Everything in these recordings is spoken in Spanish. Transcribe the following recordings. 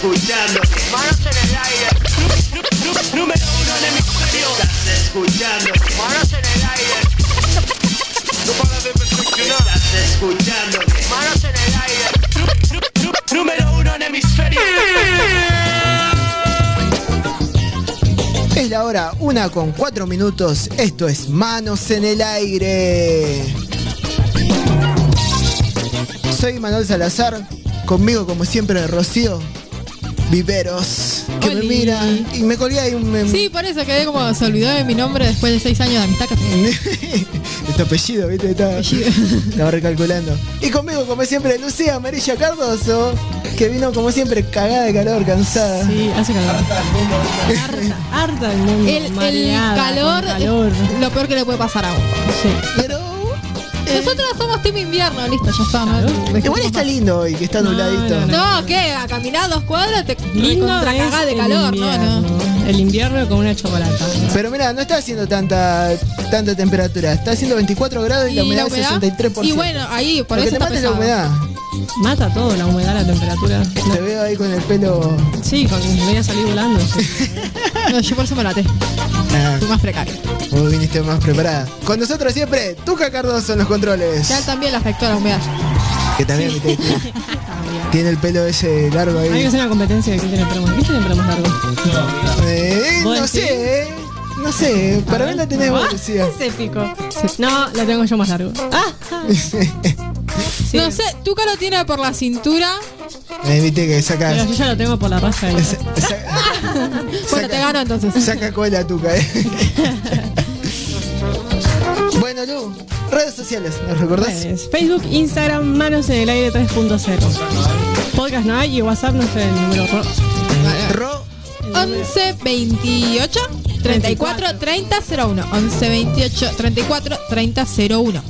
escuchando. Manos en el aire, Número uno en hemisferio. Estás escuchando. manos en el aire. No para de perfeccionar. Estás escuchando. Manos en el aire. Número uno en hemisferio. Es la hora, una con cuatro minutos. Esto es Manos en el Aire. Soy Manuel Salazar. Conmigo, como siempre, Rocío Viveros. Que me mira y me colgué ahí un. Sí, por eso quedé como se olvidó de mi nombre después de seis años de amistad. que- este apellido, ¿viste? Estaba, estaba recalculando. Y conmigo, como siempre, Lucía Amarilla Cardoso. Que vino, como siempre, cagada de calor, cansada. Sí, hace calor. Harta, harta el mundo. El, calor, con calor. es lo peor que le puede pasar a uno. Sí. Pero. Eh, Nosotros somos team invierno, listo, ya está. ¿no? Igual está lindo hoy, que está No, nubladito. no, No, ¿qué? A caminar dos cuadras te Lindo cagada de calor, no, invierno. no. El invierno con una chocolata. Pero mira, no está haciendo tanta tanta temperatura. Está haciendo 24 grados y, la humedad es 63%. Y bueno, ahí, por Lo que eso te está mata la humedad. Mata todo, la humedad, la temperatura. No. Te veo ahí con el pelo. Sí, con, voy a salir volando. sí. No, yo por eso me laté. Ah, Fui más precario. vos viniste más preparada. Con nosotros siempre, Tuca Cardoso en los controles. Ya también le afectó la humedad. Que también viste, tiene, el pelo ese largo Hay que ahí. hacer una competencia de quién tiene el pelo más. ¿Quién tiene el pelo más largo? Eh, ¿Vos no decís? sé. No sé. Para mí la tenés vos, Ah, Lucía. Es épico. No, la tengo yo más largo. Ah, sí. No sé, tu lo tiene por la cintura. Eh, viste que Pero saca. yo ya lo tengo por la raza. sa- Bueno, te gano entonces. Saca cola Tuca, eh. bueno, Lu, redes sociales, ¿nos recordás? Pues, Facebook, Instagram, Manos en el Aire 3.0. Podcast no hay y WhatsApp no sé el número. ro- Ro, 11 28 34 30 01. 11 28 34 30 01.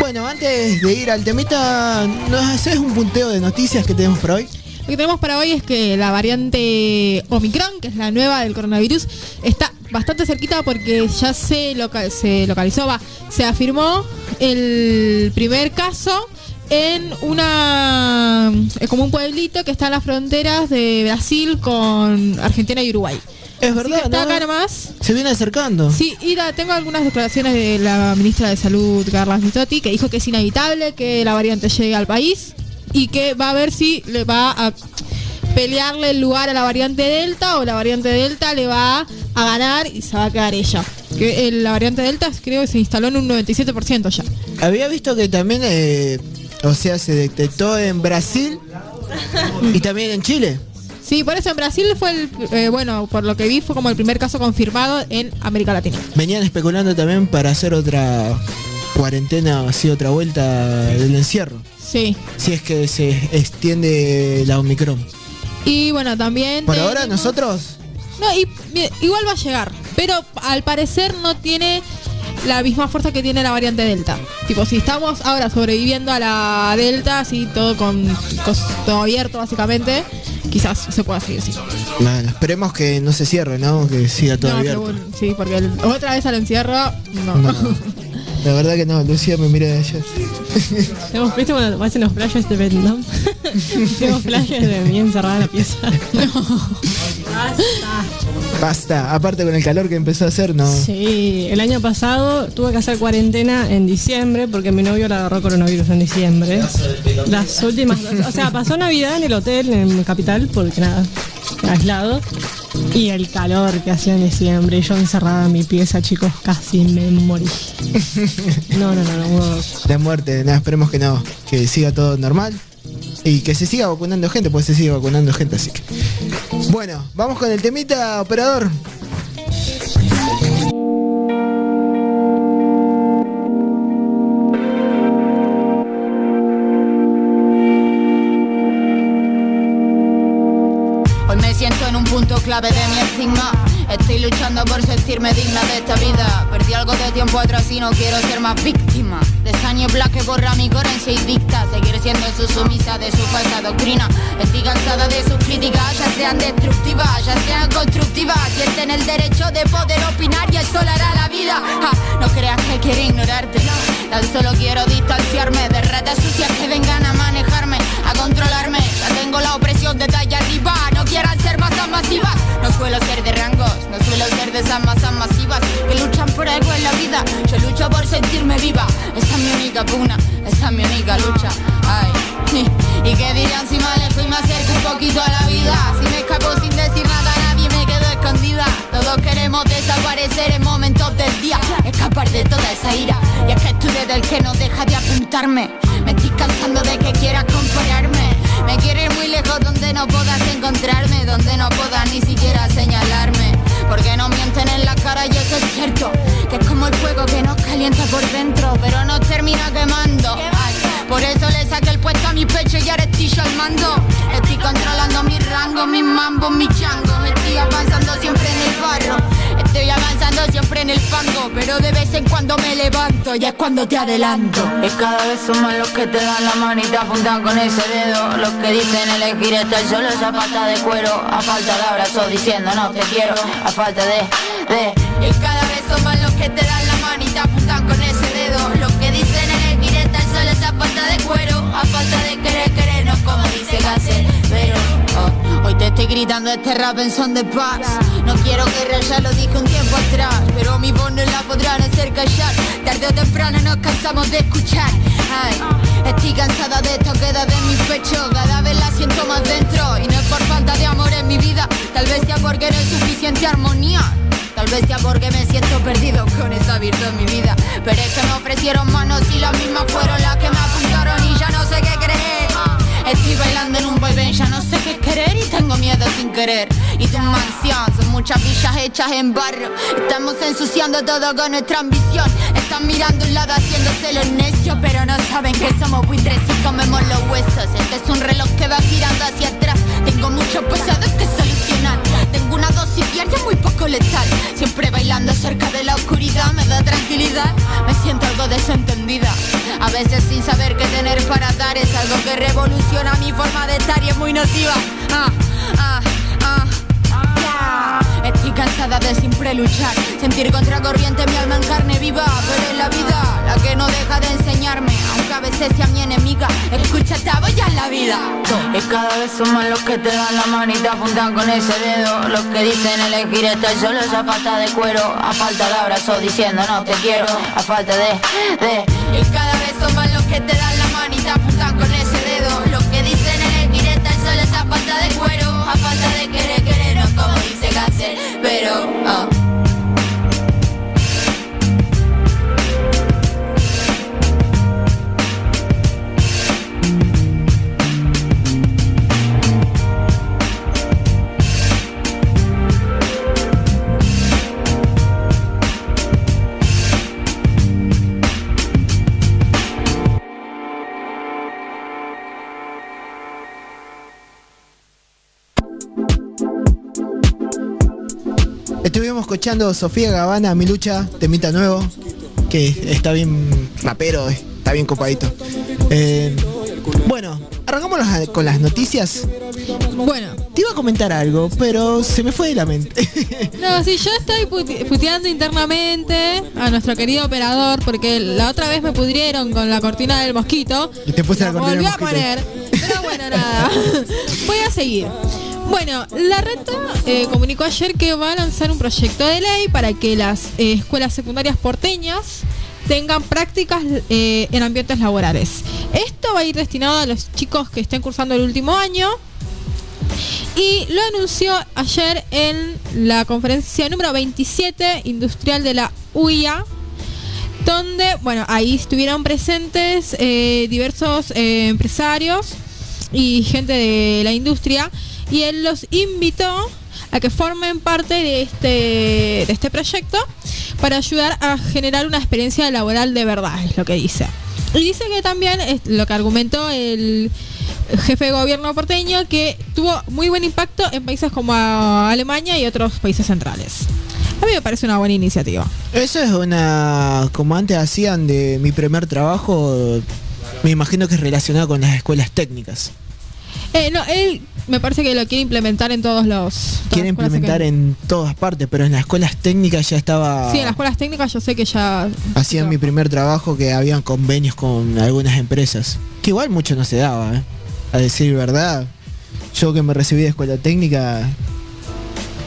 Bueno, antes de ir al temita, ¿nos haces un punteo de noticias que tenemos para hoy? Lo que tenemos para hoy es que la variante Omicron, que es la nueva del coronavirus, está bastante cerquita porque ya se, loca- se localizó, va, se afirmó el primer caso en una es como un pueblito que está en las fronteras de Brasil con Argentina y Uruguay. Es Así verdad, está ¿no? acá nomás. Se viene acercando. Sí, y la- tengo algunas declaraciones de la ministra de Salud, Carla Bisotti, que dijo que es inevitable que la variante llegue al país y que va a ver si le va a pelearle el lugar a la variante Delta o la variante Delta le va a ganar y se va a quedar ella. Que eh, la variante Delta creo que se instaló en un 97% ya. Había visto que también, eh, o sea, se detectó en Brasil y también en Chile. Sí, por eso en Brasil fue el, eh, bueno, por lo que vi fue como el primer caso confirmado en América Latina. Venían especulando también para hacer otra cuarentena, así otra vuelta del encierro. Sí. Si es que se extiende la Omicron. Y bueno, también... Por ahora tenemos- nosotros No, y, igual va a llegar, pero al parecer no tiene la misma fuerza que tiene la variante Delta. Tipo, si estamos ahora sobreviviendo a la Delta, así todo con todo abierto básicamente, quizás se pueda seguir así. Bueno, esperemos que no se cierre, ¿no? Que siga todo No, abierto. sí, porque el- otra vez al encierro, no. No, la verdad que no, Lucía me mira de allá. Hemos visto cuando hacen los flashes de Vietnam. Hicimos flashes de mí encerrada en la pieza. Basta, aparte con el calor que empezó a hacer, no. Sí, el año pasado tuve que hacer cuarentena en diciembre porque mi novio le agarró coronavirus en diciembre. Las últimas o sea, pasó Navidad en el hotel en Capital porque nada, aislado. Y el calor que hacía en diciembre, yo encerrada en mi pieza, chicos, casi me morí. No, no, no, no. no. La muerte, nada, esperemos que no, que siga todo normal y que se siga vacunando gente, pues se sigue vacunando gente, así que. Bueno, vamos con el temita, operador. Estoy luchando por sentirme digna de esta vida. Perdí algo de tiempo atrás y no quiero ser más víctima. De esa niebla que borra mi coherencia y dicta. Seguir siendo su sumisa de su falsa doctrina. Estoy cansada de sus críticas, ya sean destructivas, ya sean constructivas. Sienten el derecho de poder opinar y el sol hará la vida. No creas que quiero ignorarte. Tan solo quiero distanciarme de ratas sucias que vengan a manejarme, que luchan por algo en la vida. Yo lucho por sentirme viva. Esa es mi única pugna, esa es mi única lucha. Ay. ¿Y qué dirían si me alejo y me acerco un poquito a la vida? Si me escapo sin decir nada, nadie me quedo escondida. Todos queremos desaparecer en momentos del día, escapar de toda esa ira. Y es que estoy desde el que no deja de apuntarme. Me estoy cansando de que quieras compararme. Me quiero ir muy lejos donde no puedas encontrarme, donde no puedas ni siquiera señalarme. Porque no mienten en la cara y eso es cierto. Que es como el fuego que nos calienta por dentro, pero nos termina quemando. Por eso le saqué el puesto a mi pecho y ahora estoy yo al mando. Estoy controlando mi rango, mis mambos, mis changos. Estoy avanzando siempre en el barro. Estoy avanzando siempre en el fango, pero de vez en cuando me levanto y es cuando te adelanto. Y cada vez son más los que te dan la mano y te apuntan con ese dedo. Los que dicen elegir estar solo esa falta de cuero, a falta de abrazo diciendo no te quiero, a falta de, de. Y cada vez son más los que te dan te estoy gritando este rap en son de paz. No quiero guerra, ya lo dije un tiempo atrás. Pero mi voz no la podrán hacer callar. Tarde o temprano nos cansamos de escuchar. Ay, estoy cansada de esto, queda de mi pecho. Cada vez la siento más dentro. Y no es por falta de amor en mi vida. Tal vez sea porque no hay suficiente armonía. Tal vez sea porque me siento perdido con esa virtud en mi vida. Pero es que me ofrecieron manos y las mismas fueron las que me apuntaron y ya no sé qué creer. Estoy bailando en un boy ya no sé qué querer y tengo miedo sin querer. Y tu mansión son muchas villas hechas en barro. Estamos ensuciando todo con nuestra ambición. Están mirando un lado haciéndose los necios, pero no saben que somos buitres y comemos los huesos. Este es un reloj que va girando hacia atrás. Tengo muchos pesados que solucionar. Tengo una dosis diaria muy poco letal. Siempre bailando cerca de la oscuridad me da tranquilidad. Me siento algo desentendida. A veces sin saber qué tener para dar es algo que revoluciona mi forma de estar y es muy nociva. Ah, ah, ah. Estoy cansada de siempre luchar, sentir contracorriente mi alma en carne viva, pero es la vida la que no deja de enseñarme, aunque a veces sea mi enemiga. Escucha, te ya en la vida. Y cada vez son más los que te dan la mano y te apuntan con ese dedo. Los que dicen elegir estar solo a falta de cuero, a falta de abrazo diciendo no te quiero, a falta de, de. Y cada vez son más los que te dan la mano y te apuntan con ese dedo. Los que dicen elegir estar solo a falta de cuero, pero. ah. Estuvimos escuchando Sofía Gavana, Mi Lucha, temita nuevo, que está bien rapero, está bien copadito. Eh, bueno, arrancamos las- con las noticias. Bueno, Te iba a comentar algo, pero se me fue de la mente. no, sí, yo estoy puti- puteando internamente a nuestro querido operador porque la otra vez me pudrieron con la cortina del mosquito. Y te puse la cortina del volví a mosquito. poner. Pero bueno, nada. Voy a seguir. Bueno, la reta eh, comunicó ayer que va a lanzar un proyecto de ley para que las eh, escuelas secundarias porteñas tengan prácticas eh, en ambientes laborales. Esto va a ir destinado a los chicos que estén cursando el último año. Y lo anunció ayer en la conferencia número 27 industrial de la UIA, donde, bueno, ahí estuvieron presentes eh, diversos empresarios y gente de la industria y él los invitó a que formen parte de este, de este proyecto para ayudar a generar una experiencia laboral de verdad, es lo que dice. Y dice que también es lo que argumentó el jefe de gobierno porteño que tuvo muy buen impacto en países como Alemania y otros países centrales. A mí me parece una buena iniciativa. Eso es una. Como antes hacían de mi primer trabajo, me imagino que es relacionado con las escuelas técnicas. Eh, no, él me parece que lo quiere implementar en todos los. Quiere implementar en todas partes, pero en las escuelas técnicas ya estaba. Sí, en las escuelas técnicas yo sé que ya. Hacían mi primer trabajo que habían convenios con algunas empresas. Que igual mucho no se daba, ¿eh? A decir verdad. Yo que me recibí de escuela técnica.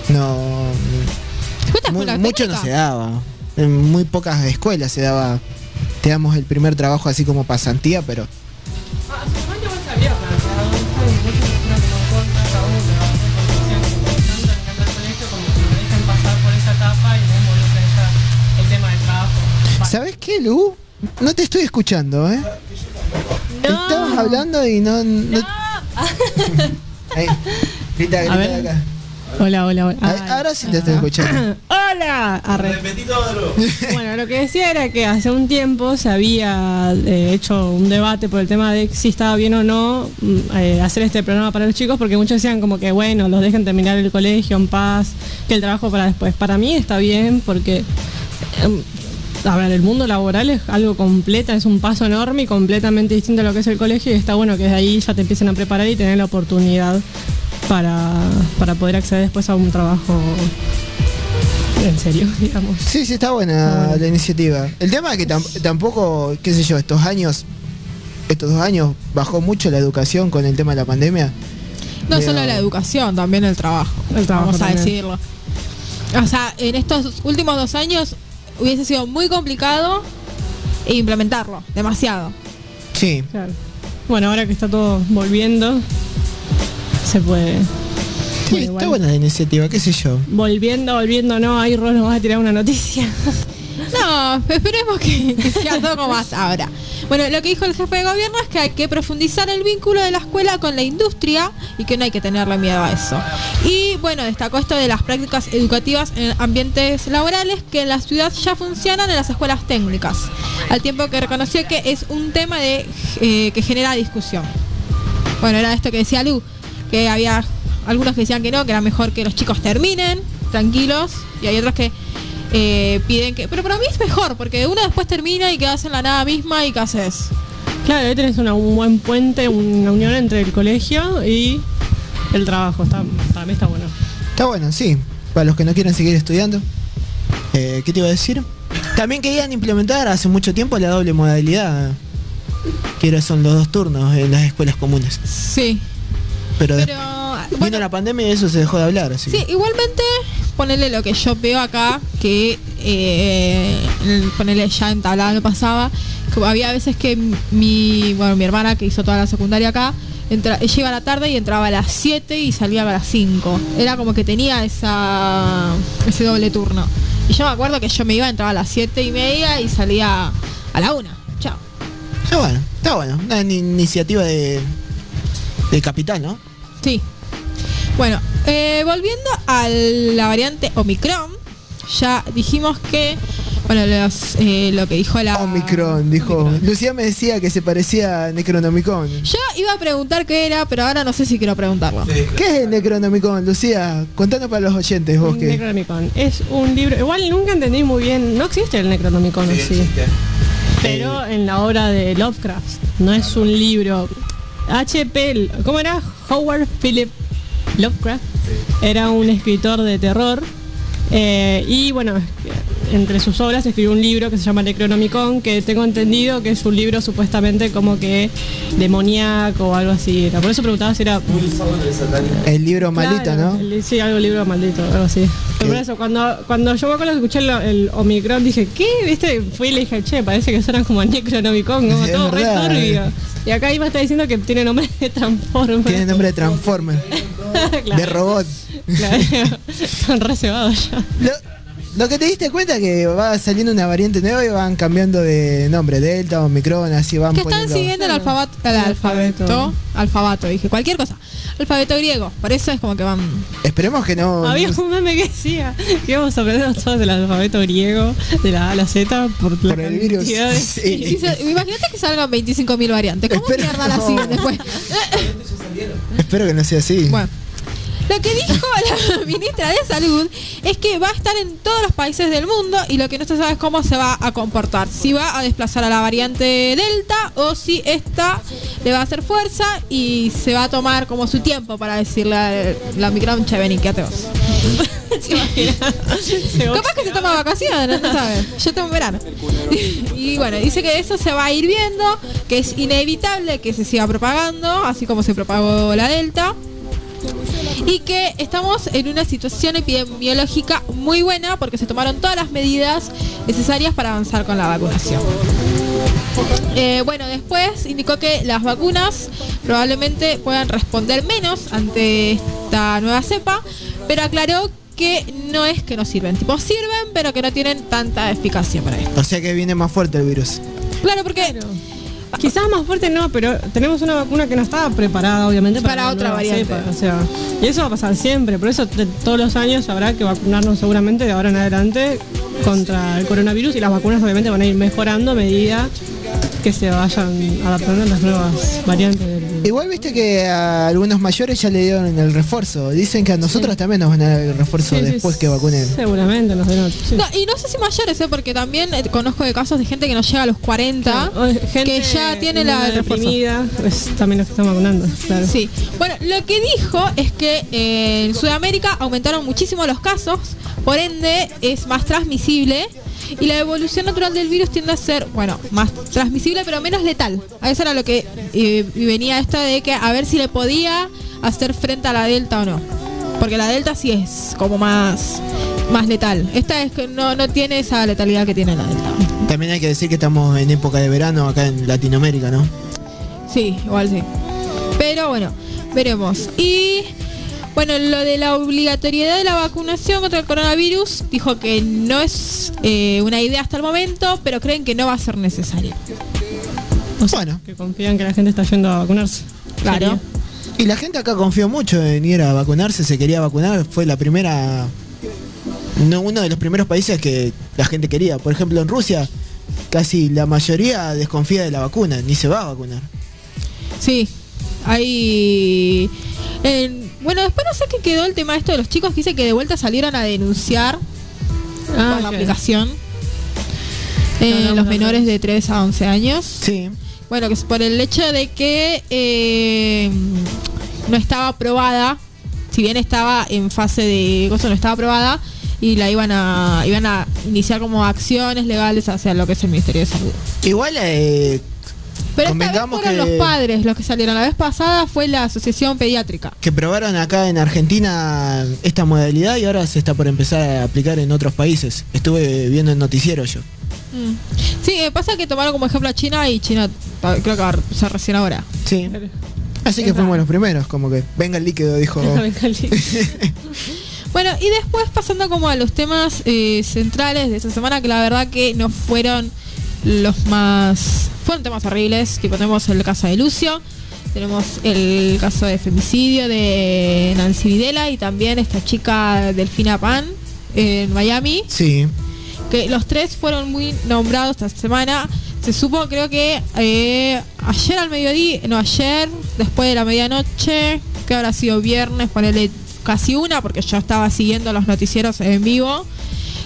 No. ¿Fuiste a Mu- escuela mucho no técnica? se daba. En muy pocas escuelas se daba. Te damos el primer trabajo así como pasantía, pero. Lu? No te estoy escuchando, ¿eh? Estabas hablando y no. no... Ahí. Grita, grita A ver. de acá. Hola, hola, hola. Ay. ahora sí te estoy escuchando. ¡Hola! Arre. Bueno, lo que decía era que hace un tiempo se había eh, hecho un debate por el tema de si estaba bien o no mm, eh, hacer este programa para los chicos, porque muchos decían como que, bueno, los dejen terminar el colegio en paz, que el trabajo para después. Para mí está bien porque, em, a ver, el mundo laboral es algo completa, es un paso enorme y completamente distinto a lo que es el colegio y está bueno que desde ahí ya te empiecen a preparar y tener la oportunidad para, para poder acceder después a un trabajo en serio, digamos. Sí, sí, está buena la iniciativa. El tema es que tam- tampoco, qué sé yo, estos años, estos dos años bajó mucho la educación con el tema de la pandemia. No Pero- solo la educación, también el trabajo. El trabajo Vamos a decirlo. O sea, en estos últimos dos años hubiese sido muy complicado implementarlo, demasiado. Sí. Claro. Bueno, ahora que está todo volviendo, se puede. Sí, está buena la iniciativa, qué sé yo. Volviendo, volviendo, no, ahí Ron nos va a tirar una noticia. No, esperemos que, que sea todo como ahora. Bueno, lo que dijo el jefe de gobierno es que hay que profundizar el vínculo de la escuela con la industria y que no hay que tenerle miedo a eso. Y bueno, destacó esto de las prácticas educativas en ambientes laborales que en la ciudad ya funcionan en las escuelas técnicas, al tiempo que reconoció que es un tema de, eh, que genera discusión. Bueno, era esto que decía Lu, que había algunos que decían que no, que era mejor que los chicos terminen tranquilos, y hay otros que eh, piden que... Pero para mí es mejor, porque uno después termina y quedas en la nada misma y ¿qué haces? Claro, ahí tenés una- un buen puente, una unión entre el colegio y el trabajo. Está, para mí está bueno. Está bueno, sí. Para los que no quieren seguir estudiando. Eh, ¿Qué te iba a decir? También querían implementar hace mucho tiempo la doble modalidad. Que ahora son los dos turnos en las escuelas comunes. Sí, Pero, pero... vino Bueno, la pandemia y eso se dejó de hablar. Así. Sí, que- igualmente, ponerle lo que yo veo acá, que eh, ponerle ya entablado me pasaba, que había veces que mi, bueno, mi hermana que hizo toda la secundaria acá, entra, ella iba a la tarde y entraba a las 7 y salía a las 5. Era como que tenía esa ese doble turno. Y yo me acuerdo que yo me iba, entraba a las 7 y media y salía a la 1. Chao. Está bueno, está bueno. Una ni- iniciativa de, de capital, ¿no? Sí. Bueno, eh, volviendo a la variante Omicron, ya dijimos que, bueno, los, eh, lo que dijo la... Omicron, dijo. Lucía me decía que se parecía a Necronomicon. Yo iba a preguntar qué era, pero ahora no sé si quiero preguntarlo. ¿Qué es el Necronomicon, Lucía? Contanos para los oyentes, vos que. Necronomicon. Es un libro. Igual nunca entendí muy bien. No existe el Necronomicon Sí, existe. Pero en la obra de Lovecraft. No es un libro. H.P. ¿Cómo era? Howard Philip Lovecraft. Era un escritor de terror. eh, y bueno, entre sus obras escribió un libro que se llama Necronomicon, que tengo entendido que es un libro supuestamente como que demoníaco o algo así. Era. Por eso preguntaba si era El libro maldito, Claro, ¿no? el- sí, algo libro maldito, algo así. Pero por eso, cuando, cuando yo me acuerdo que escuché el, el Omicron, dije, ¿qué? ¿Viste? Fui y le dije, che, parece que suenan como Necronomicon, como es todo re turbio. Y acá Iba está diciendo que tiene nombre de Transformer. Tiene nombre de Transformer, Claro, de robot. claro. Están re cebados ya. Lo, lo que te diste cuenta es que va saliendo una variante nueva y van cambiando de nombre, Delta, Omicron, así van Que están poniendo. siguiendo el alfabeto, el alfabeto, alfabeto. alfabeto, dije, cualquier cosa. Alfabeto griego, por eso es como que van... Esperemos que no. Había un meme que decía que íbamos a aprender todos el alfabeto griego de la A a la Z por, la el virus. cantidad de- Sí. Imagínate que salgan 25.000 variantes. ¿Cómo Espero- mierda la siguen después? Espero que no sea así. Bueno, lo que dijo la ministra de Salud es que va a estar en todos los países del mundo y lo que no se sabe es cómo se va a comportar. Si va a desplazar a la variante Delta o si esta le va a hacer fuerza y se va a tomar como su tiempo para decirle a la Omicron, che, vení, quédate vos. Capaz que se toma vacaciones, no sabes. Yo tengo un verano. Y bueno, dice que eso se va a ir viendo, que es inevitable que se siga propagando, así como se propagó la Delta. Y que estamos en una situación epidemiológica muy buena porque se tomaron todas las medidas necesarias para avanzar con la vacunación. Eh, bueno, después indicó que las vacunas probablemente puedan responder menos ante esta nueva cepa, pero aclaró que no es que no sirven, tipo sirven, pero que no tienen tanta eficacia para esto. O sea que viene más fuerte el virus. Claro, porque Quizás más fuerte no, pero tenemos una vacuna que no estaba preparada, obviamente, Para la otra variante. cepa, o sea, y eso va a pasar siempre. Por eso de- todos los años habrá que vacunarnos seguramente de ahora en adelante contra el coronavirus y las vacunas obviamente van a ir mejorando a medida que se vayan adaptando a las nuevas variantes del. Igual viste que a algunos mayores ya le dieron el refuerzo. Dicen que a nosotros también nos van a dar el refuerzo Sí, sí, después que vacunen. Seguramente nos den otro, sí. No, y no sé si mayores, ¿eh? porque también eh, conozco de casos de gente que no llega a los 40, O gente que ya tiene la refuerzo. deprimida, es también los que están vacunando, claro. Sí. Bueno, lo que dijo es que eh, en Sudamérica aumentaron muchísimo los casos, por ende es más transmisible y la evolución natural del virus tiende a ser, bueno, más transmisible pero menos letal. A eso era lo que eh, venía esto de que a ver si le podía hacer frente a la delta o no. Porque la delta sí es como más más letal. Esta es que no, no tiene esa letalidad que tiene la delta. También hay que decir que estamos en época de verano acá en Latinoamérica, ¿no? Sí, igual sí. Pero bueno, veremos. Y bueno, lo de la obligatoriedad de la vacunación contra el coronavirus, dijo que no es eh, una idea hasta el momento, pero creen que no va a ser necesario. O sea, Bueno. que confían que la gente está yendo a vacunarse. Claro. Y la gente acá confió mucho en ir a vacunarse, se quería vacunar, fue la primera, no, uno de los primeros países que la gente quería. Por ejemplo, en Rusia, casi la mayoría desconfía de la vacuna, ni se va a vacunar. Sí, hay... en- bueno, después no sé qué quedó el tema esto de los chicos que dice que de vuelta salieron a denunciar Ah, por la aplicación. eh, No, no, los no, menores no. de 3 a 11 años. Sí. Bueno, que es por el hecho de que eh, no estaba aprobada, si bien estaba en fase de gozo, no estaba aprobada y la iban a iban a iniciar como acciones legales hacia lo que es el Ministerio de Salud. Igual, eh, Pero esta vez fueron que- los padres los que salieron. La vez pasada fue la Asociación Pediátrica. que probaron acá en Argentina esta modalidad y ahora se está por empezar a aplicar en otros países. Estuve viendo en noticiero yo. Sí, eh, pasa que tomaron como ejemplo a China y China creo que va a empezar recién ahora. Sí. Así que fuimos los primeros, como que venga el líquido, dijo. Venga, Lili. Bueno, y después pasando como a los temas eh, centrales de esta semana, que la verdad que no fueron los más... Fueron temas horribles, tipo tenemos el caso de Lucio, tenemos el caso de femicidio de Nancy Videla y también esta chica Delfina Pan en Miami, Sí. que los tres fueron muy nombrados esta semana. Se supo, creo que eh, ayer al mediodía, no ayer, después de la medianoche, que habrá sido viernes, ponerle casi una, porque yo estaba siguiendo los noticieros en vivo,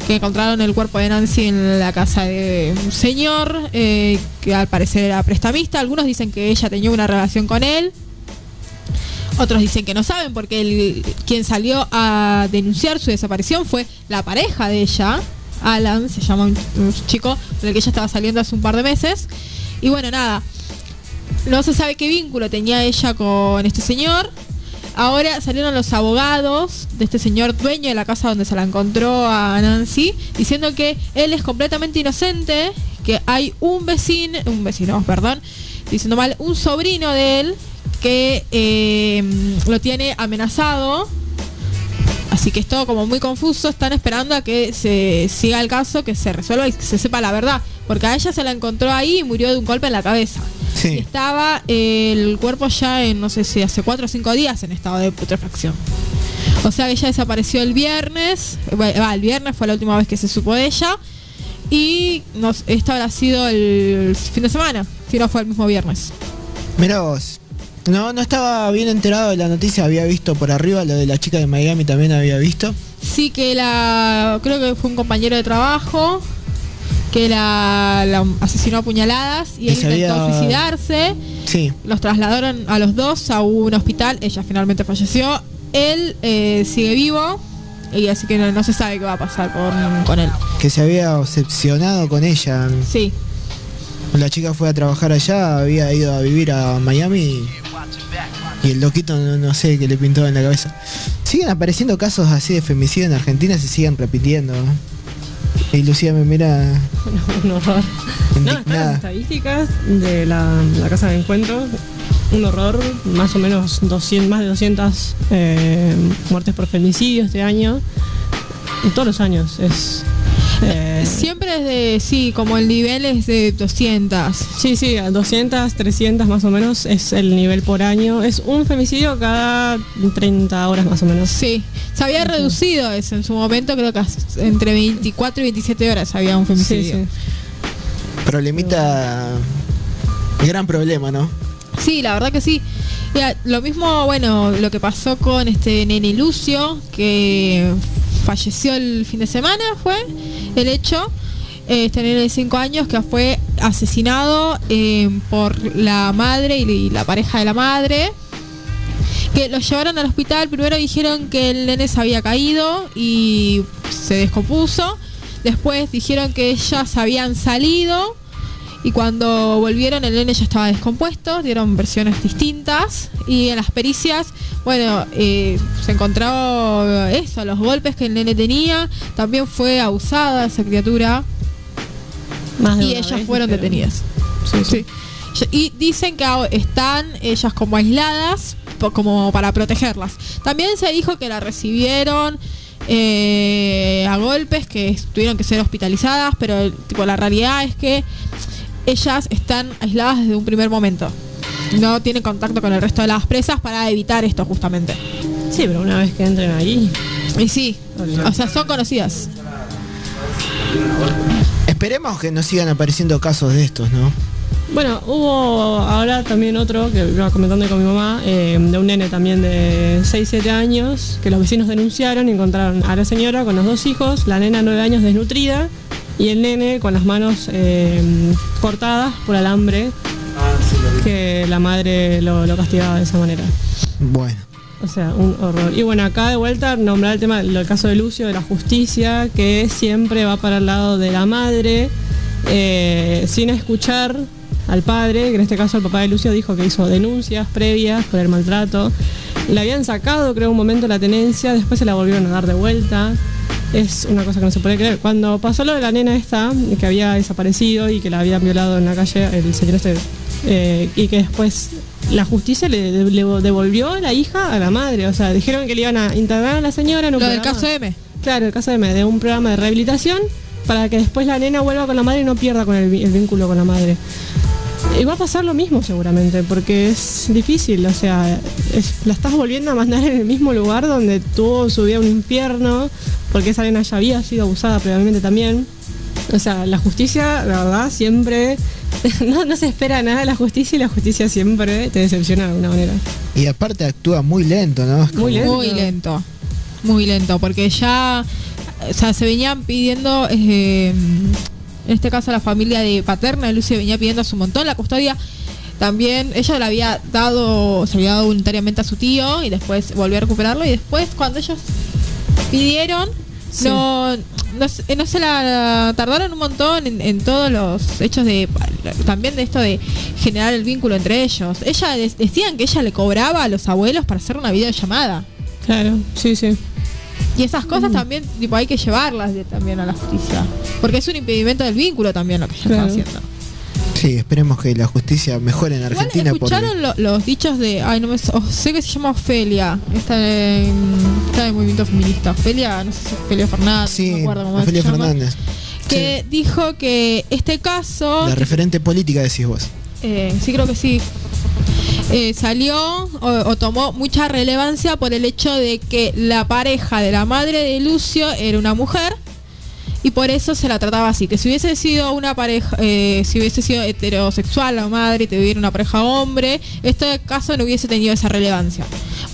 que encontraron el cuerpo de Nancy en la casa de un señor, eh, que al parecer era prestamista. Algunos dicen que ella tenía una relación con él. Otros dicen que no saben porque el, quien salió a denunciar su desaparición fue la pareja de ella, Alan, se llama un, un chico con el que ella estaba saliendo hace un par de meses. Y bueno, nada, no se sabe qué vínculo tenía ella con este señor. Ahora salieron los abogados de este señor dueño de la casa donde se la encontró a Nancy, diciendo que él es completamente inocente, que hay un vecino, un vecino, perdón, diciendo mal, un sobrino de él que eh, lo tiene amenazado. Así que es todo como muy confuso. Están esperando a que se siga el caso, que se resuelva y que se sepa la verdad. Porque a ella se la encontró ahí y murió de un golpe en la cabeza. Sí. estaba eh, el cuerpo ya en, no sé si hace cuatro o cinco días en estado de putrefacción. O sea que ella desapareció el viernes. Bueno, va, el viernes fue la última vez que se supo de ella. Y nos, esto habrá sido el fin de semana, si no fue el mismo viernes. Mira vos. No, no estaba bien enterado de la noticia, había visto por arriba lo de la chica de Miami también había visto. Sí, que la. Creo que fue un compañero de trabajo que la, la asesinó a puñaladas y él se intentó había- suicidarse. Sí. Los trasladaron a los dos a un hospital. Ella finalmente falleció. Él eh, sigue vivo. Y así que no, no se sabe qué va a pasar con, con él. Que se había obsesionado con ella. Sí. La chica fue a trabajar allá, había ido a vivir a Miami y el loquito no, no sé qué le pintó en la cabeza. Siguen apareciendo casos así de femicidio en Argentina, se siguen repitiendo. Y Lucía me mira un horror. No, están las estadísticas de la, la casa de encuentro. Un horror, más o menos 200, más de 200 eh, muertes por femicidio este año. En todos los años es. Eh, Siempre es de, sí, como el nivel es de 200. Sí, sí, a 200, 300 más o menos es el nivel por año. Es un femicidio cada 30 horas más o menos. Sí, se había reducido eso en su momento, creo que entre 24 y 27 horas había un Sí, femicidio. sí. Problemita. Gran problema, ¿no? Sí, la verdad que sí. Lo mismo, bueno, lo que pasó con este nene Lucio, que falleció el fin de semana, fue el hecho. Este nene de 5 años que fue asesinado eh, por la madre y, y la pareja de la madre. Que lo llevaron al hospital. Primero dijeron que el nene se había caído y se descompuso. Después dijeron que ellas habían salido y cuando volvieron el nene ya estaba descompuesto, dieron versiones distintas y en las pericias, bueno, eh, se encontró eso, los golpes que el nene tenía, también fue abusada esa criatura Más de y ellas vez, fueron pero- detenidas. Sí, sí. Sí. Y dicen que están ellas como aisladas, como para protegerlas. También se dijo que la recibieron eh, a golpes, que tuvieron que ser hospitalizadas, pero tipo, la realidad es que ellas están aisladas desde un primer momento. No tienen contacto con el resto de las presas para evitar esto justamente. Sí, pero una vez que entren ahí. Y sí, o sea, son conocidas. Esperemos que no sigan apareciendo casos de estos, ¿no? Bueno, hubo ahora también otro que iba comentando con mi mamá, eh, de un nene también de 6-7 años, que los vecinos denunciaron y encontraron a la señora con los dos hijos, la nena 9 años desnutrida y el nene con las manos eh, cortadas por alambre, que la madre lo, lo castigaba de esa manera. Bueno. O sea, un horror. Y bueno, acá de vuelta nombrar el tema, el caso de Lucio, de la justicia, que siempre va para el lado de la madre, eh, sin escuchar al padre, que en este caso el papá de Lucio dijo que hizo denuncias previas por el maltrato. Le habían sacado, creo, un momento la tenencia, después se la volvieron a dar de vuelta. Es una cosa que no se puede creer. Cuando pasó lo de la nena esta, que había desaparecido y que la habían violado en la calle, el señor este, eh, y que después la justicia le, le devolvió a la hija a la madre. O sea, dijeron que le iban a internar a la señora en un Lo del programa- caso M. Claro, el caso de, de un programa de rehabilitación para que después la nena vuelva con la madre y no pierda con el, vínculo con la madre. Y va a pasar lo mismo seguramente, porque es difícil, o sea, es- la estás volviendo a mandar en el mismo lugar donde tuvo su vida un infierno, porque esa nena ya había sido abusada previamente también. O sea, la justicia, la verdad, siempre... No, no se espera nada de la justicia y la justicia siempre te decepciona de alguna manera. Y aparte actúa muy lento, ¿no? Muy lento. Muy lento. Muy lento, porque ya o sea, se venían pidiendo, eh, en este caso la familia de Paterna, de Lucio venía pidiendo hace un montón la custodia. También ella le había dado, se había dado voluntariamente a su tío y después volvió a recuperarlo y después cuando ellos pidieron, Sí. no, no, se- no se la tardaron un montón en, en todos los hechos de también de esto de generar el vínculo entre ellos. Ella de- decían que ella le cobraba a los abuelos para hacer una videollamada. Claro, sí, sí. Y esas cosas también tipo, hay que llevarlas de- también a la justicia. Porque es un impedimento del vínculo también lo que ella Claro. está haciendo. Sí, esperemos que la justicia mejore en Argentina. porque- escucharon lo- los dichos de. Ay, no me. oh, sé que se llama Ofelia. Está en, está en el movimiento feminista. Ofelia, no sé si es Ofelia Fernández. no Sí, me acuerdo cómo Ofelia se llama, Fernández. Que dijo que este caso. La referente política decís vos. Eh, sí, creo que sí. Eh, salió o, o tomó mucha relevancia por el hecho de que la pareja de la madre de Lucio era una mujer y por eso se la trataba así. Que si hubiese sido una pareja, eh, si hubiese sido heterosexual la madre y tuviera una pareja hombre, este caso no hubiese tenido esa relevancia.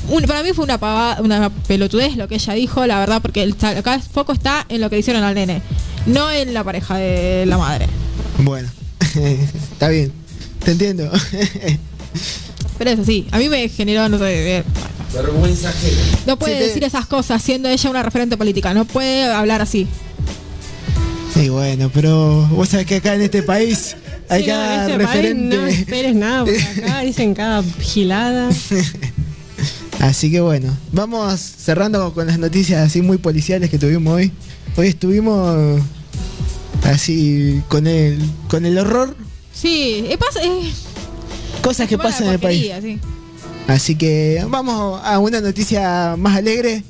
Un- para mí fue una pavada, una pelotudez lo que ella dijo, la verdad, porque el, acá el foco está en lo que hicieron al nene, no en la pareja de la madre. Bueno, está bien. Te entiendo. Pero es así, a mí me generó, no sé, eh, Vergüenza no puede Sí, te- decir esas cosas siendo ella una referente política, no puede hablar así. Sí, bueno, pero vos sabés que acá en este país hay sí, cada este referente. No esperes nada, porque acá dicen cada gilada. Así que bueno, vamos cerrando con las noticias así muy policiales que tuvimos hoy. Hoy estuvimos así con el con el horror. Sí, eh, pasa, eh, cosas que pasan en el país. Así que vamos a una noticia más alegre.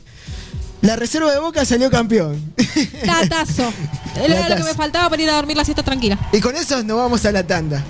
La reserva de Boca salió campeón. Tatazo. Era lo que me faltaba para ir a dormir la siesta tranquila. Y con eso nos vamos a la tanda.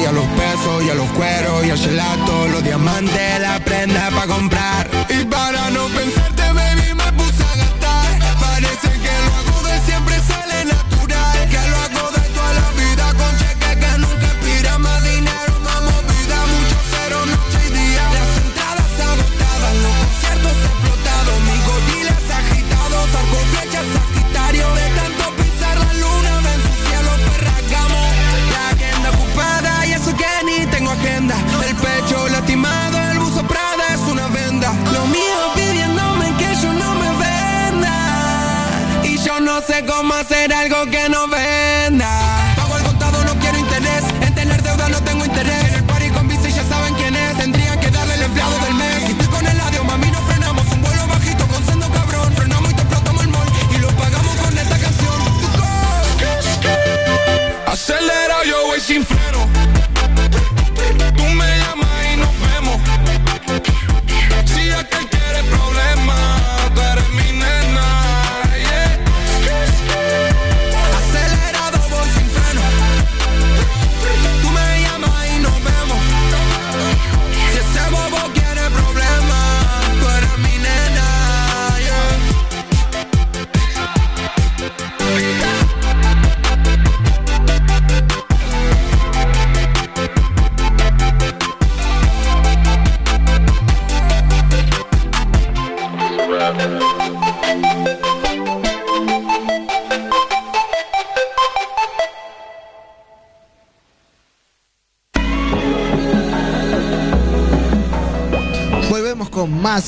Y a los pesos y a los cueros y al gelato. Los diamantes, la prenda para comprar. Y para no pensarte,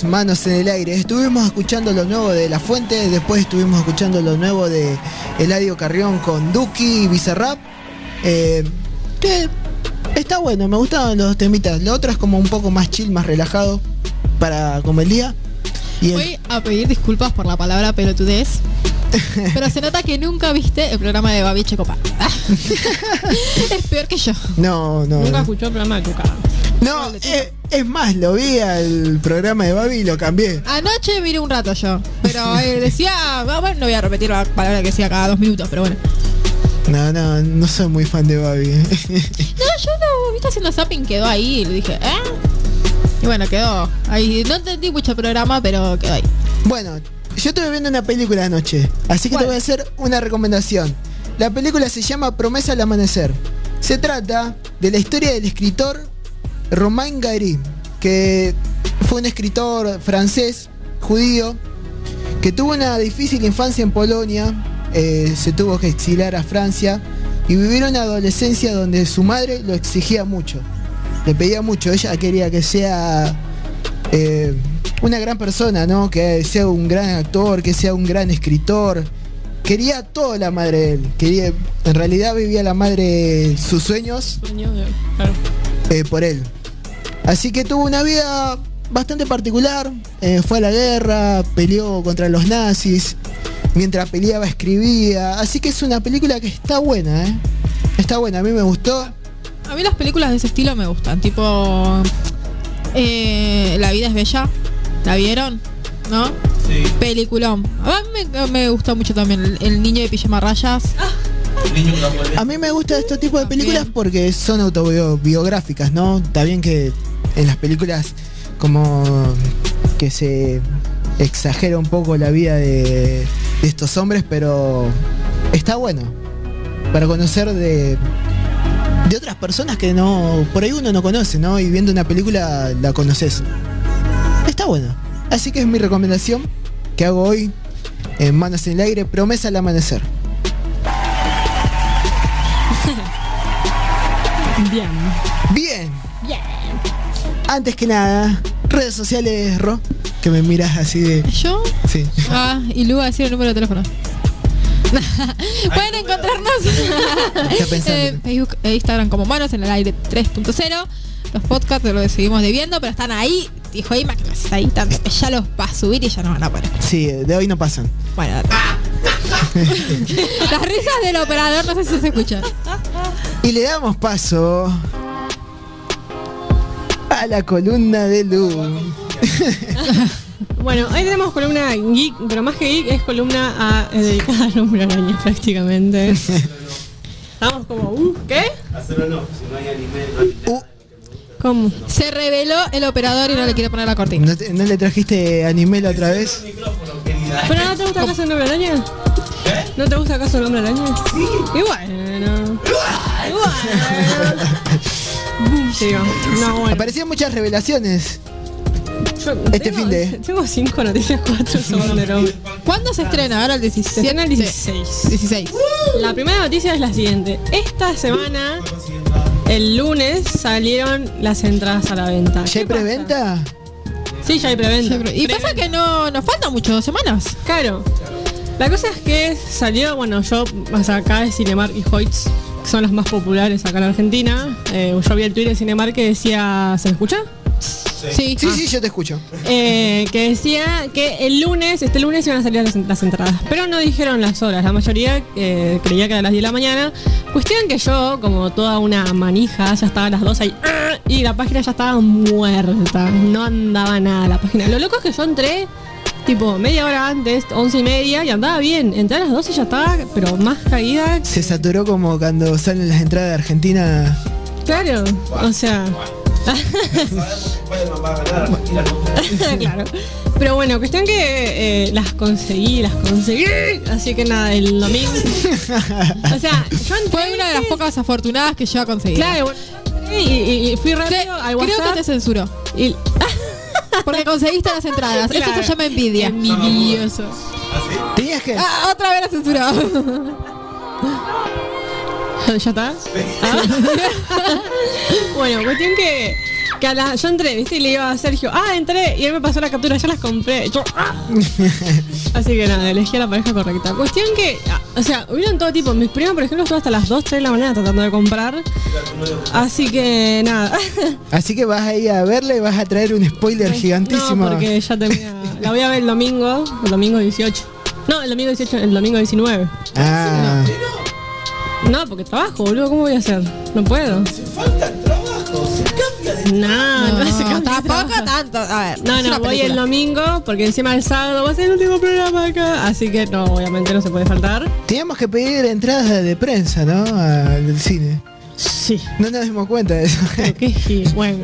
Manos en el aire. Estuvimos escuchando lo nuevo de La Fuente, después estuvimos escuchando lo nuevo de Eladio Carrión con Duki y Bizarrap. Eh, que está bueno, me gustaban los temitas. Lo otro es como un poco más chill, más relajado para como el día. Y el- Voy a pedir disculpas por la palabra pelotudez. Pero se nota que nunca viste el programa de Babi Checopa. es peor que yo. no, no. Nunca no. escuchó el programa de tu cara. No, eh, es más, lo vi al programa de Babi y lo cambié. Anoche miré un rato yo. Pero eh, decía. Bueno, no voy a repetir la palabra que decía cada dos minutos, pero bueno. No, no, no soy muy fan de Babi. No, yo lo viste haciendo zapping, quedó ahí y le dije, ¿eh? Y bueno, quedó ahí. No entendí mucho el programa, pero quedó ahí. Bueno, yo estuve viendo una película anoche, así que ¿Cuál? te voy a hacer una recomendación. La película se llama Promesa al Amanecer. Se trata de la historia del escritor Romain Gary, que fue un escritor francés, judío, que tuvo una difícil infancia en Polonia, eh, se tuvo que exiliar a Francia y vivir una adolescencia donde su madre lo exigía mucho. Le pedía mucho, ella quería que sea eh, una gran persona, ¿no? Que sea un gran actor, que sea un gran escritor. Quería todo la madre de él. Quería, en realidad vivía la madre sus sueños eh, por él. Así que tuvo una vida bastante particular. eh, fue a la guerra, peleó contra los nazis. Mientras peleaba escribía. Así que es una película que está buena, ¿eh? Está buena, a mí me gustó. A mí las películas de ese estilo me gustan. Tipo. eh, La vida es bella. ¿La vieron? ¿No? Sí. Peliculón. A mí me, me gustó mucho también el, el niño de pijama rayas. A mí me gustan este tipo de películas porque son autobiográficas, ¿no? Está bien que en las películas como que se exagera un poco la vida de, de estos hombres, pero está bueno para conocer de, de otras personas que no por ahí uno no conoce, ¿no? Y viendo una película la conoces. Está bueno. Así que es mi recomendación que hago hoy en Manos en el Aire, Promesa al Amanecer. Bien. Bien. Antes que nada, redes sociales, Ro. Que me miras así de. ¿Yo? Sí. Ah, y Lu va a decir el número de teléfono. Pueden encontrarnos en Facebook e Instagram como Manos en el aire 3.0. Los podcasts los seguimos debiendo, pero están ahí. Dijo Ima que está ahí tanto. que Ya los va a subir y ya no van a poder. Sí, de hoy no pasan. Bueno, las risas del operador no sé si se escuchan. Y le damos paso a la columna de Lu. Bueno, hoy tenemos columna geek, pero más que geek es columna a, eh, dedicada al hombre araña prácticamente. Estamos como, uh, ¿qué? Uh, ¿Cómo? Se reveló el operador y no le quiere poner la cortina. ¿no, te- no le trajiste anime la otra vez? ¿Pero no te gusta acaso el hombre araña? ¿No te gusta acaso el hombre araña? Sí. Y bueno. Y bueno. No, bueno. Aparecían muchas revelaciones. Yo este tengo- fin de- Tengo cinco noticias, cuatro sobre Wonder Woman. ¿Cuándo se estrena? Ahora el 17. Se estrena el 16. 16. La primera noticia es la siguiente. Esta semana, el lunes, salieron las entradas a la venta. ¿Ya ¿Qué hay preventa? Sí, ya hay preventa. Y pasa que no nos faltan muchas semanas. Claro. La cosa es que salió, bueno, yo, o sea, acá es Cinemark y Hoyts, son los más populares acá en Argentina. Eh, yo vi el Twitter de Cinemark que decía, ¿se me escucha? Sí. Sí, sí, yo te escucho. Eh, que decía que el lunes, este lunes iban a salir las, las entradas. Pero no dijeron las horas. La mayoría eh, creía que era a las 10 de la mañana. Cuestión que yo, como toda una manija, ya estaba a las 2 ahí. ¡ah! Y la página ya estaba muerta. No andaba nada la página. Lo loco es que yo entré tipo media hora antes, 11 y media, y andaba bien. Entré a las 2 y ya estaba, pero más caída. Se saturó como cuando salen las entradas de Argentina. Claro. O sea. claro. Pero bueno, cuestión que eh, las conseguí, las conseguí. Así que nada, el domingo. o sea, yo Fue una de las pocas afortunadas que yo conseguí. Claro, bueno, y, y- y fui Te- rápido al creo WhatsApp. que te censuró. y- Porque conseguiste las entradas. Eso Claro. se llama envidia. Envidioso. Tenías que. Ah, otra vez la censuró. ¿Ya está? Ah. bueno, cuestión que, que a la, yo entré, ¿viste? Y le iba a Sergio, ah, entré, y él me pasó la captura, ya las compré. Yo, ah. Así que nada, elegí a la pareja correcta. Cuestión que, ah, o sea, hubieron todo tipo. Mis primos, por ejemplo, estuvo hasta las 2, 3 de la mañana tratando de comprar. Así que nada. Así que vas a ir a verla y vas a traer un spoiler gigantísimo. No, porque ya termina. La voy a ver el domingo, el domingo 18. No, el domingo 18, el domingo 19. Ah, No, porque trabajo, boludo, ¿cómo voy a hacer? No puedo. No, no, de tampoco tanto. A ver. No, no, voy película. el domingo porque encima el sábado va a ser el último programa acá. Así que no, obviamente no se puede faltar. teníamos que pedir entradas de prensa, ¿no? Al cine. Sí. No nos dimos cuenta de eso. Qué. Bueno.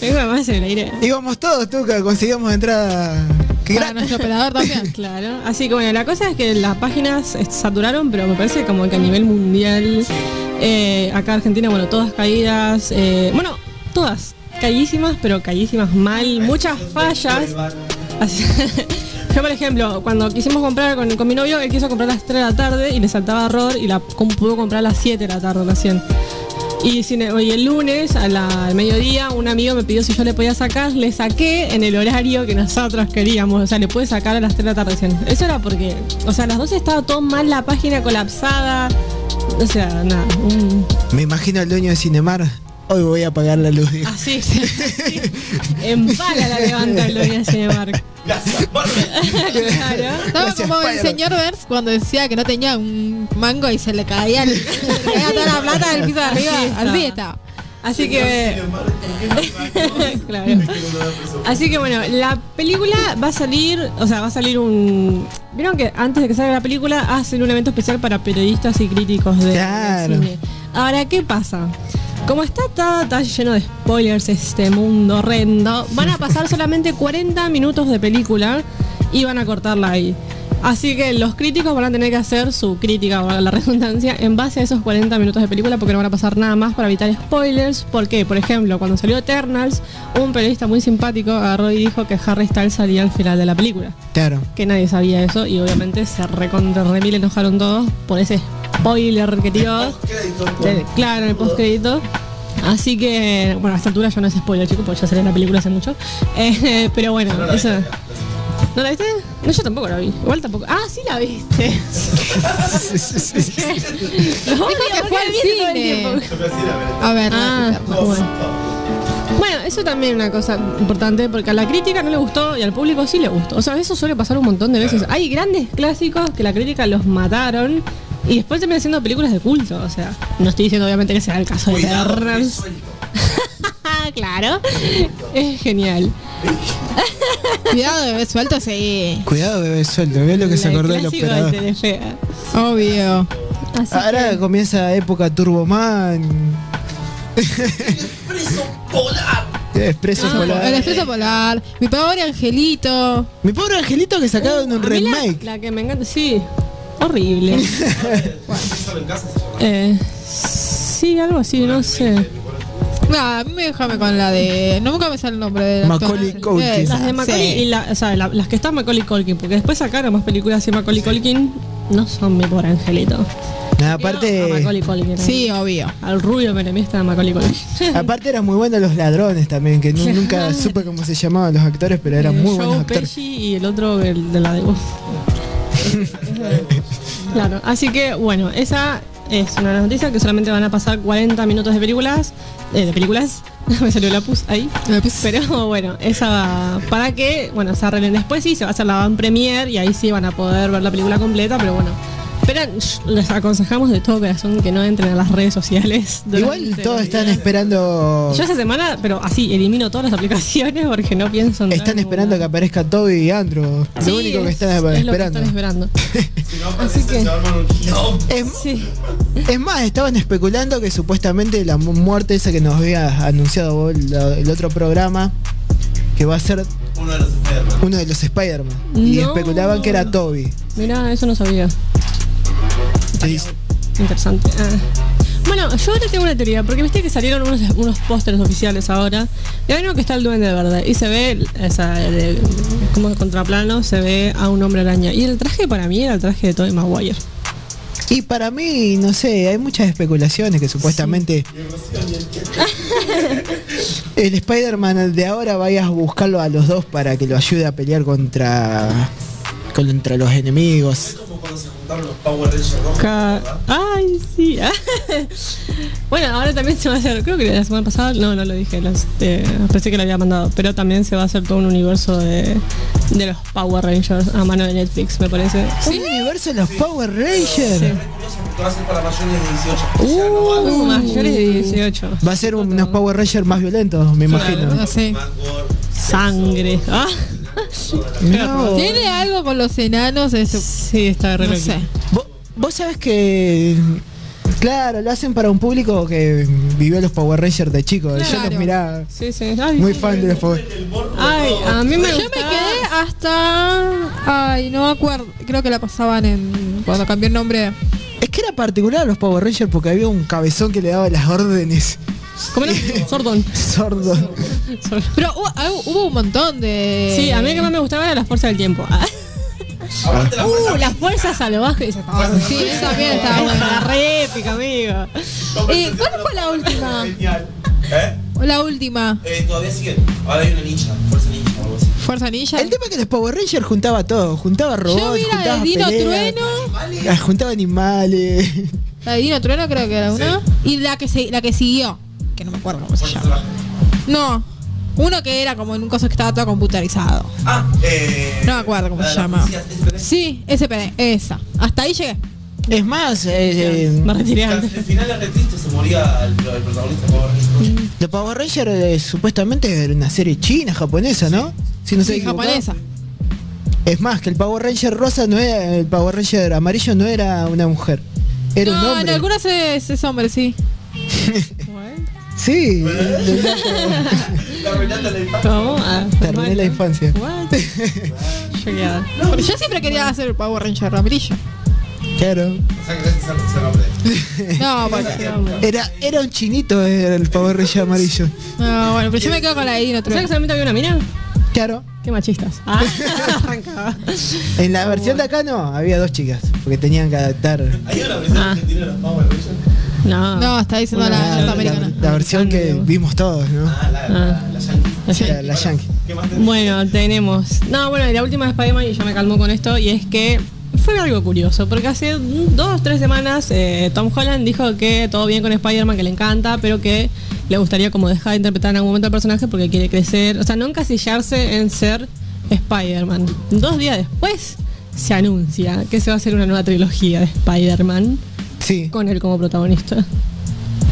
Vengo más en el aire. Íbamos todos, Tuca, conseguíamos entrada. Qué Para gran- nuestro operador también. Claro. Así que bueno, la cosa es que las páginas saturaron, pero me parece como que a nivel mundial, eh, acá Argentina, bueno, todas caídas. eh, bueno, todas caísimas, pero caísimas mal. Muchas fallas. Yo, por ejemplo, cuando quisimos comprar con, con mi novio, él quiso comprar a las 3 de la tarde y le saltaba error y la pudo comprar a las 7 de la tarde recién. Y, sin- el lunes, al mediodía, un amigo me pidió si yo le podía sacar, le saqué en el horario que nosotros queríamos, o sea, le pude sacar a las 3 de la tarde recién. Eso era porque, o sea, a las 12 estaba todo mal, la página colapsada, o sea, nada. Me imagino al dueño de Cinemar. Hoy voy a apagar la luz. digo. Así, sí, sí. En pala la levanta el dueño de Cinemark. claro. Estaba Gracias, como el señor Burns cuando decía que no tenía un mango y se le caía, el- se le caía toda la plata del piso de arriba. Así estaba. Así que. claro. Así que bueno, la película va a salir, o sea, va a salir un. Vieron que antes de que salga la película hacen un evento especial para periodistas y críticos de, Claro. cine. Ahora, ¿qué pasa? Como está todo, está lleno de spoilers este mundo horrendo, van a pasar solamente 40 minutos de película y van a cortarla ahí. Así que los críticos van a tener que hacer su crítica, valga la redundancia, en base a esos 40 minutos de película porque no van a pasar nada más para evitar spoilers. Porque, por ejemplo, cuando salió Eternals, un periodista muy simpático agarró y dijo que Harry Styles salía al final de la película. Claro. Que nadie sabía eso y obviamente se recontra remil enojaron todos por ese spoiler que tiró. Del- claro, en el postcrédito. Así que, bueno, a esta altura ya no es spoiler, chicos, porque ya salió la película hace mucho. Eh, pero bueno, eso. ¿No la viste? No, yo tampoco la vi. Igual tampoco. Ah, sí la viste. No, que fue al cine. A ver, Ah, repítalo. bueno. Bueno, eso también es una cosa importante porque a la crítica no le gustó y al público sí le gustó. O sea, eso suele pasar un montón de veces. Hay grandes clásicos que la crítica los mataron y después terminan siendo películas de culto. O sea, no estoy diciendo obviamente que sea el caso de Eternals. claro, es genial. Cuidado, bebé suelto, sí. Cuidado, bebé suelto. Ve lo que se El acordó del operador. Telefe. Obvio. Así Ahora que- comienza época Turboman. Expreso Ah, Polar. El expreso polar. Mi pobre angelito. Mi pobre angelito que sacaron un A mí la- remake. La, que me encanta, sí. Horrible. eh, sí, algo así, no sé. No, a mí me déjame con la de. No nunca me sale el nombre de la Macaulay Culkin. Las de Macaulay y la, o sea, la- las que están Macaulay Culkin, porque después sacaron más películas y Macaulay Culkin no son mi pobre angelito. Aparte, Macaulay Culkin. Sí, obvio. Al rubio menemista de Macaulay Culkin. aparte eran muy buenos los ladrones también, que nu- nunca supe cómo se llamaban los actores, pero eran Eh, muy Joe buenos actores. Pesci y el otro el de la de Claro, así que bueno, esa es una noticias que solamente van a pasar 40 minutos de películas. eh, de películas, me salió la pus ahí. Pero bueno, esa va- para que, bueno, se arreglen después sí, se va a hacer la van premier y ahí sí van a poder ver la película completa, pero bueno. Shh, les aconsejamos de todo corazón que no entren a las redes sociales. Igual todos están esperando. Yo esa semana, pero así, elimino todas las aplicaciones porque no pienso en Están esperando que aparezca Toby y Andrew. Sí, Lo único que es- están es lo que esperando. están esperando. Así que, Es, sí. es más, estaban especulando que supuestamente la mu- muerte esa que nos había anunciado vos el, el otro programa, que va a ser Uno de los Spider-Man. uno de los Spider-Man. Y No. especulaban que era Toby. Mira, eso no sabía. Interesante. Ah. Bueno, yo ahora tengo una teoría, porque viste que salieron unos, unos pósteres oficiales ahora. Y hay uno que está el duende verde. Y se ve, esa, de- como de contraplano, se ve a un hombre araña. Y el traje para mí era el traje de Tobey Maguire. Y para mí, no sé, hay muchas especulaciones que supuestamente el Spider-Man de ahora vaya a buscarlo a los dos para que lo ayude a pelear contra contra los enemigos. Los Power Rangers rojos. Ca- ¿verdad? Ay, sí. bueno, ahora también se va a hacer, creo que la semana pasada, no, no lo dije, las- eh, pensé que lo había mandado, pero también se va a hacer todo un universo de, de los Power Rangers a mano de Netflix, me parece. ¿Un universo de los Power Rangers? Que va a ser para mayores de 18. O sea, no va a Uh, mayores de 18. Va a ser unos Power Rangers más violentos, me imagino. No sé. Sangre. Ah. No. ¿Tiene algo con los enanos? Eso? Sí, está re No loco. sé. Vos, vos sabés que. Claro, lo hacen para un público que vivió los Power Rangers de chico. Yo Claro. los miraba. Sí, sí. Ay, Muy sí. fan de los Power Ay, a mí me Yo me quedé hasta. Ay, no me acuerdo. Creo que la pasaban en. Cuando cambió el nombre. Es que era particular a los Power Rangers porque había un cabezón que le daba las órdenes. ¿Cómo era? Sordon. Sordo. Sordon. Pero hubo, ah, hubo un montón de. Sí, a mí lo que más me gustaba era la fuerza del tiempo. Ah. La. Uh, la fuerza salvaje. Esa estaba Sí, eso también estaba Esa buena. era re épica, amigo. ¿Y cuál fue la última? Genial. ¿Eh? La última. Eh, todavía sigue. Ahora hay una ninja, fuerza ninja o algo así. Fuerza Ninja. El tema es que los Power Rangers juntaba todo. Juntaba robots, Yo vi la juntaba de Dino peleas, Trueno. ah, Juntaba animales. La de Dino Trueno creo que era una. Y la que, se, la que siguió. Que no me acuerdo cómo se llama. No. Uno que era como en un coso que estaba todo computarizado. Ah, eh. No me acuerdo cómo la se llama. Sí, SPD, esa. Hasta ahí llegué. Es más, eh, eh, Me retiré Al antes. al final triste, se moría el, el protagonista Power Rangers. los Power Rangers eh, supuestamente era una serie china, japonesa, ¿no? Si no Sí, equivocado. japonesa. Es más, que el Power Ranger rosa no era, el Power Ranger amarillo no era una mujer. Era un no, en hombre. algunas es, es hombre, sí. Sí, La arruinaste la infancia. ¿Cómo? Ah, te arruiné la infancia. What? Yo. Pero yo siempre quería hacer el Power Ranger amarillo. Claro. No, bueno. Era, era un chinito era el Power Ranger amarillo. No, bueno, pero yo me quedo con la Dino ¿Sabes que solamente había una mina? Claro. Qué machistas. Ah, arrancaba. En la versión de acá no, había dos chicas, porque tenían que adaptar. ¿Hay una versión Ah. argentina de los Power Rangers? No. No, está diciendo la la, norteamericana. la versión que vimos todos, ¿no? Ah. La, la yankee. Bueno, tenemos. No, bueno, y la última de Spider-Man, y ya me calmó con esto, y es que fue algo curioso, porque hace dos o tres semanas eh, Tom Holland dijo que todo bien con Spider-Man, que le encanta, pero que le gustaría como dejar de interpretar en algún momento al personaje porque quiere crecer, o sea, no encasillarse en ser Spider-Man. Dos días después se anuncia que se va a hacer una nueva trilogía de Spider-Man Sí, con él como protagonista.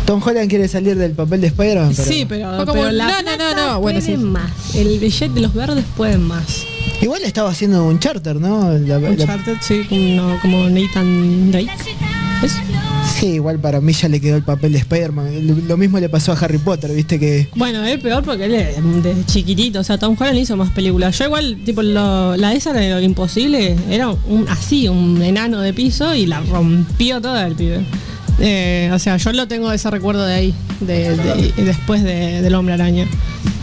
Tom Holland quiere salir del papel de Spider-Man, pero Sí, pero, Fue como, pero la no, no, no, plata no, bueno, puede sí. más. El billete de los verdes pueden más. igual estaba haciendo un charter, ¿no? La- la- Uncharted, sí, como, como Nathan Drake. ¿Es? Sí, igual para mí ya le quedó el papel de Spider-Man. Lo, mismo le pasó a Harry Potter, viste que Bueno, es peor porque él es de chiquitito, o sea, Tom Holland hizo más películas. Yo igual, tipo, lo- la esa de lo imposible, era un, así, un enano de piso y la rompió toda el pibe. Eh, o sea, yo lo tengo ese recuerdo de ahí, de, de- después de- del hombre araña.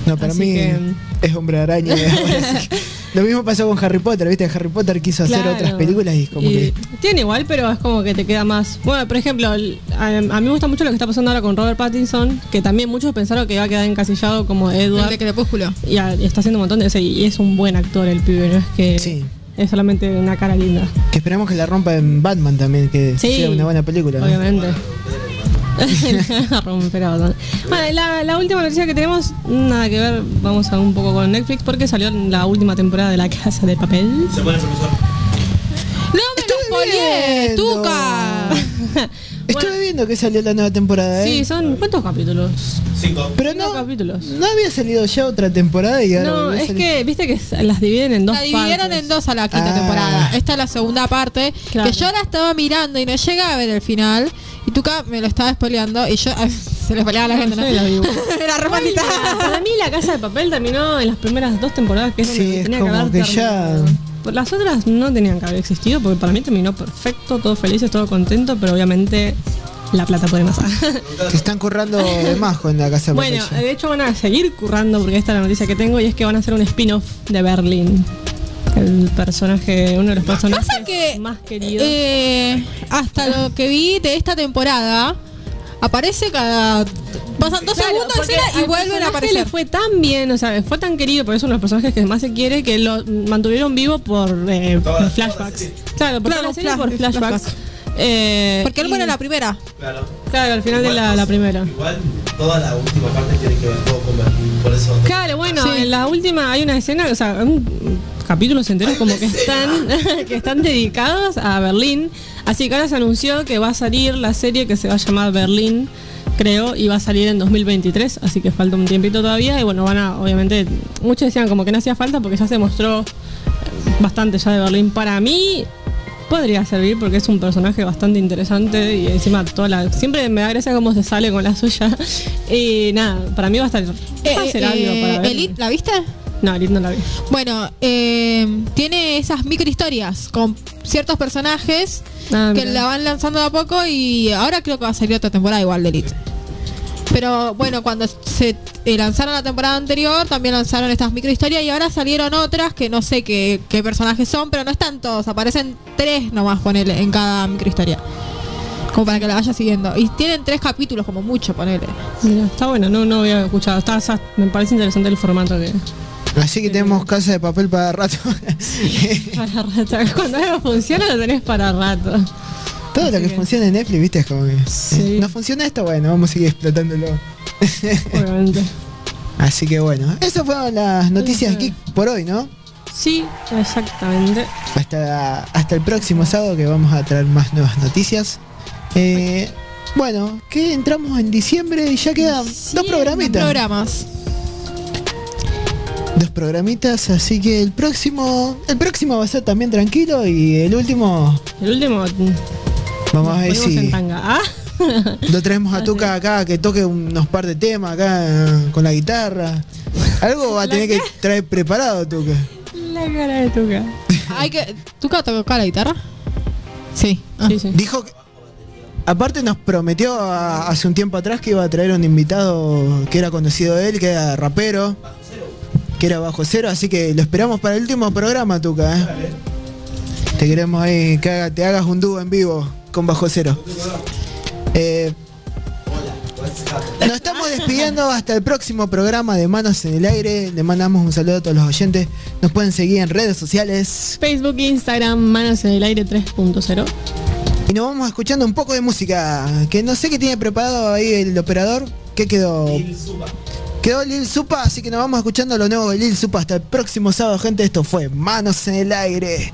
No para Así mí que- es hombre araña. Lo mismo pasó con Harry Potter, viste, Harry Potter quiso hacer otras películas y como Y que Tiene igual, pero es como que te queda más. Bueno, por ejemplo, el- a, a mí me gusta mucho lo que está pasando ahora con Robert Pattinson, que también muchos pensaron que iba a quedar encasillado como El Edward. de Crepúsculo. Y, a- y está haciendo un montón de eso. Y es un buen actor el pibe, no es que Sí. es solamente una cara linda. que esperamos que la rompa en Batman también, que Sí, sea una buena película. ¿no? Bueno, la, la última noticia que tenemos, nada que ver, vamos a un poco con Netflix, porque salió la última temporada de La Casa de Papel. Se profesor. ¡No me lo spoileé, viendo. Tuca! Estuve viendo que salió la nueva temporada, ¿eh? Sí, son. ¿Cuántos capítulos? Cinco. Pero cinco no, capítulos. no había salido ya otra temporada y ahora No, es salir. que, viste que las dividen en dos La dividieron partes. en dos a la quinta Ah. temporada. Esta es la segunda parte. Claro. Que yo la estaba mirando y no llegaba a ver el final. Y Tuca me lo estaba spoileando. Y yo. se le spoileaba a la gente, ¿no? Era maldita. Para mí la Casa de Papel terminó en las primeras dos temporadas que es donde Sí, es tenía como que haber que ya- Las otras no tenían que haber existido porque para mí terminó perfecto, todos felices, todo contento, pero obviamente la plata puede más. Se están currando de más con la casa de bueno, papel. de hecho van a seguir currando porque esta es la noticia que tengo y es que van a hacer un spin-off de Berlín. El personaje, uno de los personajes Pasa que. más queridos. eh, hasta lo que vi de esta temporada. Aparece cada. Pasan dos Claro, segundos escena y vuelven a aparecer. Le fue tan bien, o sea, fue tan querido, por eso uno de los personajes que más se quiere, que lo mantuvieron vivo por eh, flashbacks. Claro, por, Claro, toda la serie flash- por flashbacks. flashbacks. Eh, Porque él y- muere en la primera. Claro. Claro, al final de la, la primera. Igual toda la última parte tiene que ver todo con Berlín. Por eso. Claro, bueno, Sí. en la última hay una escena, o sea, un capítulos enteros como que están, que están dedicados a Berlín. Así que ahora se anunció que va a salir la serie que se va a llamar Berlín, creo, y va a salir en 2023, así que falta un tiempito todavía. Y bueno, van a, obviamente, muchos decían como que no hacía falta porque ya se mostró bastante ya de Berlín. Para mí podría servir porque es un personaje bastante interesante y encima toda la, siempre me da gracia cómo se sale con la suya. Y nada, para mí va a estar... Eh, va a ser eh, algo para ver. Elite, ¿la viste? No, Elite no la vi. Bueno, eh, tiene esas microhistorias con ciertos personajes Ah, que la van lanzando de a poco y ahora creo que va a salir otra temporada igual de Elite. Pero bueno, cuando se eh, lanzaron la temporada anterior, también lanzaron estas microhistorias y ahora salieron otras que no sé qué, qué personajes son, pero no están todos, aparecen tres nomás, ponele, en cada microhistoria. Como para que la vaya siguiendo. Y tienen tres capítulos, como mucho, ponele. Mira, está bueno, no, no había escuchado. Está, está- me parece interesante el formato que. Así que tenemos casa de papel para rato. Para rato. Cuando algo funciona lo tenés para rato. Todo lo que que- funciona en Netflix, viste, es como que. Sí. eh, no funciona esto, bueno, vamos a seguir explotándolo. Obviamente. Así que bueno, esas fueron las noticias geek por hoy, ¿no? Sí, exactamente. Hasta, hasta el próximo sábado que vamos a traer más nuevas noticias. Eh, bueno, que entramos en diciembre y ya quedan dos programitas. Programas. Dos programitas, así que el próximo, el próximo va a ser también tranquilo y el último El último. Vamos a ver si. Ah, lo traemos a Tuca acá que toque unos par de temas acá con la guitarra. Algo va a tener que traer preparado Tuca. la cara de Tuca. Hay que. ¿Tú tocas la guitarra? Sí. Ah. Sí, sí. Dijo que aparte nos prometió a- hace un tiempo atrás que iba a traer un invitado que era conocido de él, que era rapero, que era bajo cero, así que lo esperamos para el último programa, Tuca. ¿eh? Te queremos ahí que haga- te hagas un dúo en vivo con bajo cero. Eh, Nos estamos despidiendo hasta el próximo programa de Manos en el Aire. Le mandamos un saludo a todos los oyentes. Nos pueden seguir en redes sociales. Facebook, Instagram, Manos en el Aire 3.0. Y nos vamos escuchando un poco de música. Que no sé qué tiene preparado ahí el operador. ¿Qué quedó? Quedó Lil Supa, así que nos vamos escuchando lo nuevo de Lil Supa hasta el próximo sábado, gente. Esto fue Manos en el Aire.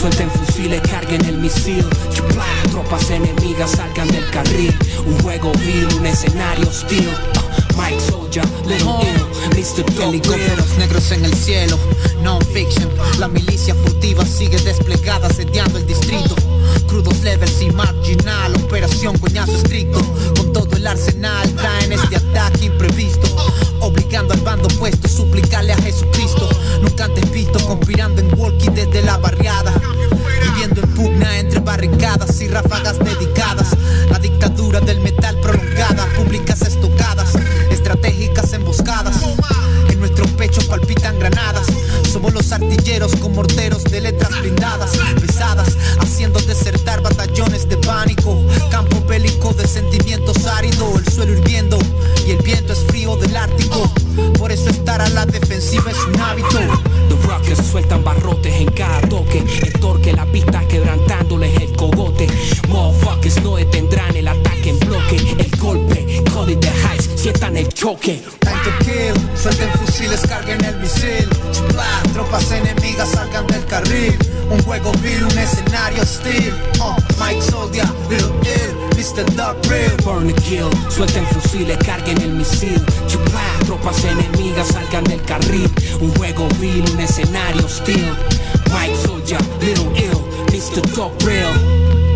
Suelten fusiles, carguen el misil. Chupla, tropas enemigas salgan del carril. Un juego vil, un escenario hostil. Ah, Mike Soldier, Little Ill, Mr. Helicópteros negros en el cielo, non-fiction. La milicia furtiva sigue desplegada asediando el distrito. Crudos levels y marginal, operación coñazo estricto. Con todo el arsenal traen este ataque imprevisto. Obligando al bando opuesto, suplicarle a Jesucristo. Nunca antes visto conspirando en walkie desde la barriada. Viviendo en pugna entre barricadas y ráfagas dedicadas. La dictadura del metal prolongada, públicas estocadas, estratégicas emboscadas. En nuestros pechos palpitan granadas. Somos los artilleros con morteros de letras blindadas, pesadas, haciendo desertar batallones de pánico. Campo bélico de sentimientos áridos, el suelo hirviendo y el viento es frío del Ártico. Por eso estar a la defensiva es un hábito. The Rockers sueltan barrotes en cada toque. El torque, la pista quebrantándoles el cogote. Motherfuckers no detendrán el ataque en bloque. El golpe, call it the heights, sientan el choque. Time to kill, suelten fusiles, carguen el misil. Tropas enemigas salgan del carril. Un juego vil, un escenario hostil. Oh, Mike Soldier, Little Ill, Mr. Duck Real. Burn the kill, suelten fusiles, carguen el misil. Tropas enemigas salgan del carril. Un juego vil, un escenario hostil. Mike Soldier, Little Ill, Mr. Dog Real.